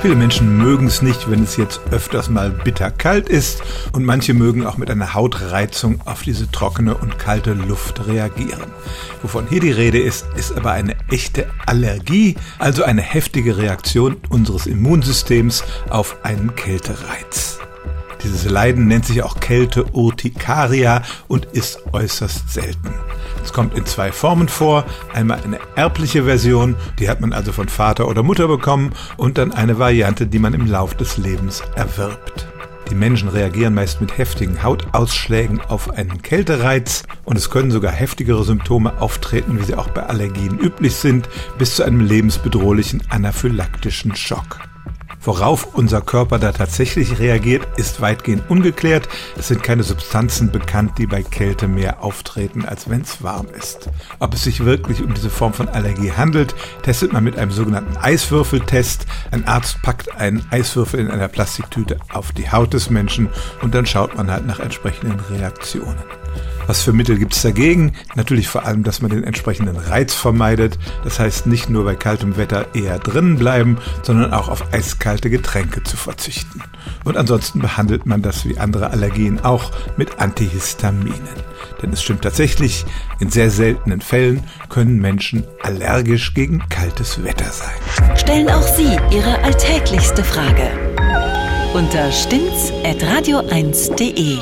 Viele Menschen mögen es nicht, wenn es jetzt öfters mal bitterkalt ist und manche mögen auch mit einer Hautreizung auf diese trockene und kalte Luft reagieren. Wovon hier die Rede ist, ist aber eine echte Allergie, also eine heftige Reaktion unseres Immunsystems auf einen Kältereiz. Dieses Leiden nennt sich auch Kälte-Urtikaria und ist äußerst selten. Es kommt in zwei Formen vor. Einmal eine erbliche Version, die hat man also von Vater oder Mutter bekommen, und dann eine Variante, die man im Lauf des Lebens erwirbt. Die Menschen reagieren meist mit heftigen Hautausschlägen auf einen Kältereiz und es können sogar heftigere Symptome auftreten, wie sie auch bei Allergien üblich sind, bis zu einem lebensbedrohlichen anaphylaktischen Schock. Worauf unser Körper da tatsächlich reagiert, ist weitgehend ungeklärt. Es sind keine Substanzen bekannt, die bei Kälte mehr auftreten, als wenn es warm ist. Ob es sich wirklich um diese Form von Allergie handelt, testet man mit einem sogenannten Eiswürfeltest. Ein Arzt packt einen Eiswürfel in einer Plastiktüte auf die Haut des Menschen und dann schaut man halt nach entsprechenden Reaktionen. Was für Mittel gibt es dagegen? Natürlich vor allem, dass man den entsprechenden Reiz vermeidet. Das heißt nicht nur bei kaltem Wetter eher drinnen bleiben, sondern auch auf eiskalte Getränke zu verzichten. Und ansonsten behandelt man das wie andere Allergien auch mit Antihistaminen. Denn es stimmt tatsächlich, in sehr seltenen Fällen können Menschen allergisch gegen kaltes Wetter sein. Stellen auch Sie Ihre alltäglichste Frage unter stimmt's at radio1.de.